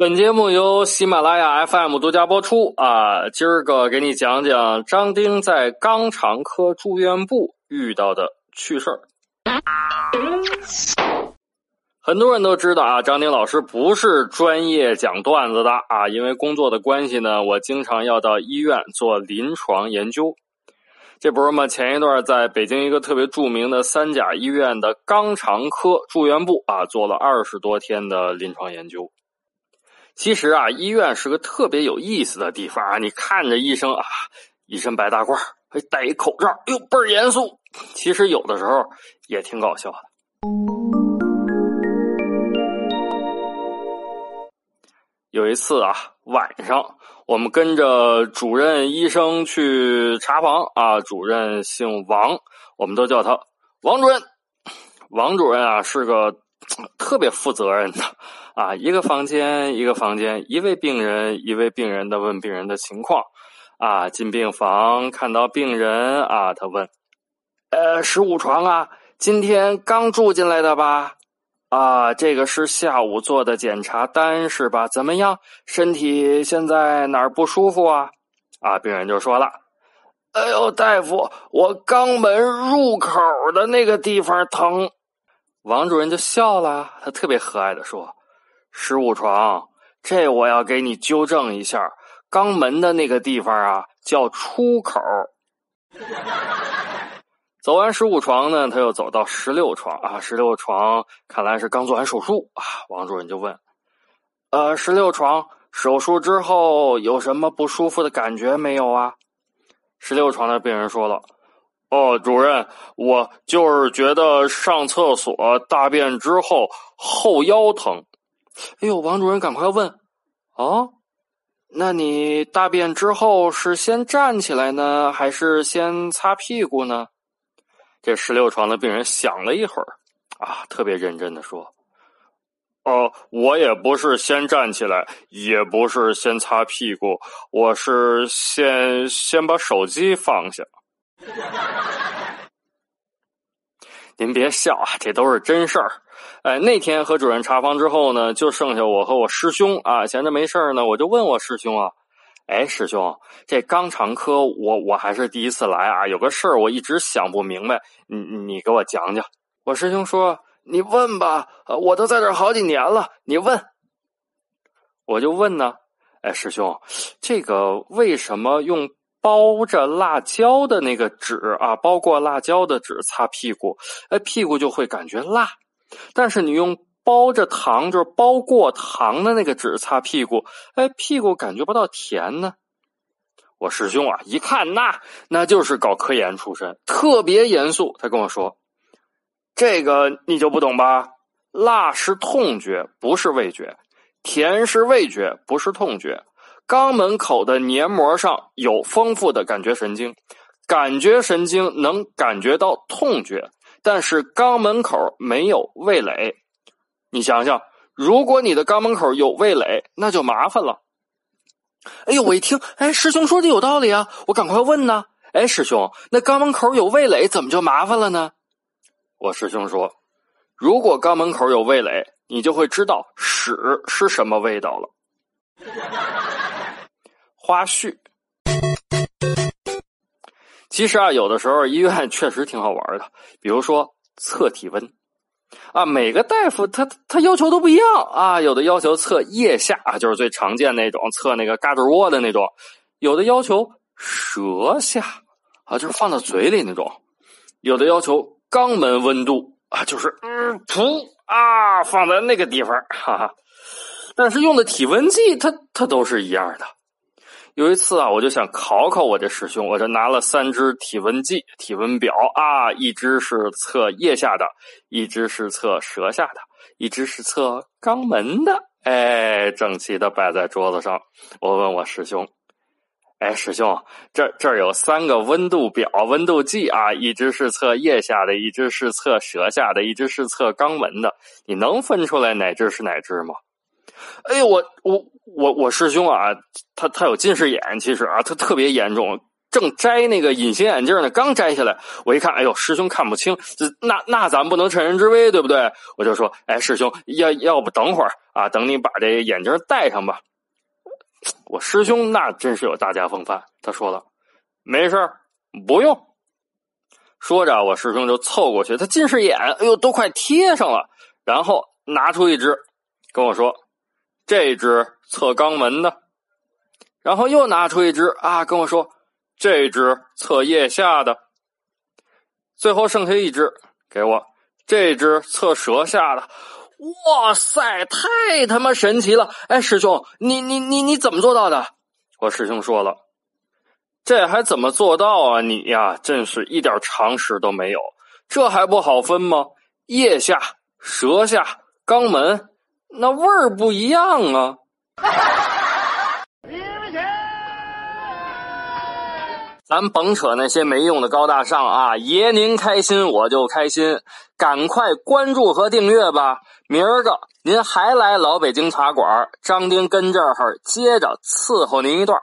本节目由喜马拉雅 FM 独家播出啊！今儿个给你讲讲张丁在肛肠科住院部遇到的趣事儿。很多人都知道啊，张丁老师不是专业讲段子的啊，因为工作的关系呢，我经常要到医院做临床研究。这不是嘛？前一段在北京一个特别著名的三甲医院的肛肠科住院部啊，做了二十多天的临床研究。其实啊，医院是个特别有意思的地方啊。你看着医生啊，一身白大褂，还戴一口罩，哟，倍儿严肃。其实有的时候也挺搞笑的。有一次啊，晚上我们跟着主任医生去查房啊。主任姓王，我们都叫他王主任。王主任啊，是个特别负责任的啊。一个房间一个房间，一位病人一位病人的问病人的情况啊。进病房看到病人啊，他问：“呃，十五床啊，今天刚住进来的吧？”啊，这个是下午做的检查单是吧？怎么样？身体现在哪儿不舒服啊？啊，病人就说了：“哎呦，大夫，我肛门入口的那个地方疼。”王主任就笑了，他特别和蔼的说：“十五床，这我要给你纠正一下，肛门的那个地方啊叫出口。”走完十五床呢，他又走到十六床啊。十六床看来是刚做完手术啊。王主任就问：“呃，十六床手术之后有什么不舒服的感觉没有啊？”十六床的病人说了：“哦，主任，我就是觉得上厕所大便之后后腰疼。”哎呦，王主任赶快问：“啊，那你大便之后是先站起来呢，还是先擦屁股呢？”这十六床的病人想了一会儿，啊，特别认真的说：“哦，我也不是先站起来，也不是先擦屁股，我是先先把手机放下。您别笑啊，这都是真事儿。哎，那天和主任查房之后呢，就剩下我和我师兄啊，闲着没事呢，我就问我师兄啊。”哎，师兄，这肛肠科我我还是第一次来啊，有个事儿我一直想不明白，你你给我讲讲。我师兄说：“你问吧，我都在这好几年了，你问。”我就问呢，哎，师兄，这个为什么用包着辣椒的那个纸啊，包过辣椒的纸擦屁股，哎，屁股就会感觉辣，但是你用。包着糖，就是包过糖的那个纸擦屁股，哎，屁股感觉不到甜呢。我师兄啊，一看那那就是搞科研出身，特别严肃。他跟我说：“这个你就不懂吧？辣是痛觉，不是味觉；甜是味觉，不是痛觉。肛门口的黏膜上有丰富的感觉神经，感觉神经能感觉到痛觉，但是肛门口没有味蕾。”你想想，如果你的肛门口有味蕾，那就麻烦了。哎呦，我一听，哎，师兄说的有道理啊，我赶快问呢。哎，师兄，那肛门口有味蕾，怎么就麻烦了呢？我师兄说，如果肛门口有味蕾，你就会知道屎是什么味道了。花絮，其实啊，有的时候医院 确实挺好玩的，比如说测体温。啊，每个大夫他他要求都不一样啊，有的要求测腋下啊，就是最常见那种测那个嘎吱窝的那种；有的要求舌下啊，就是放到嘴里那种；有的要求肛门温度啊，就是嗯噗啊放在那个地方，哈哈。但是用的体温计，它它都是一样的。有一次啊，我就想考考我这师兄，我就拿了三支体温计、体温表啊，一只是测腋下的，一只是测舌下的。一只是测肛门的。哎，整齐的摆在桌子上。我问我师兄：“哎，师兄，这这儿有三个温度表、温度计啊，一只是测腋下的，一只是测舌下的，一只是测肛门的。你能分出来哪只是哪只吗？”哎呦，我我我我师兄啊，他他有近视眼，其实啊，他特别严重。正摘那个隐形眼镜呢，刚摘下来，我一看，哎呦，师兄看不清，那那咱不能趁人之危，对不对？我就说，哎，师兄，要要不等会儿啊，等你把这眼镜戴上吧。我师兄那真是有大家风范，他说了，没事不用。说着，我师兄就凑过去，他近视眼，哎呦，都快贴上了，然后拿出一只，跟我说，这只测肛门的，然后又拿出一只啊，跟我说。这只测腋下的，最后剩下一只给我。这只测舌下的，哇塞，太他妈神奇了！哎，师兄，你你你你怎么做到的？我师兄说了，这还怎么做到啊？你呀，真是一点常识都没有，这还不好分吗？腋下、舌下、肛门，那味儿不一样啊。咱甭扯那些没用的高大上啊！爷您开心我就开心，赶快关注和订阅吧！明儿个您还来老北京茶馆，张丁跟这儿接着伺候您一段。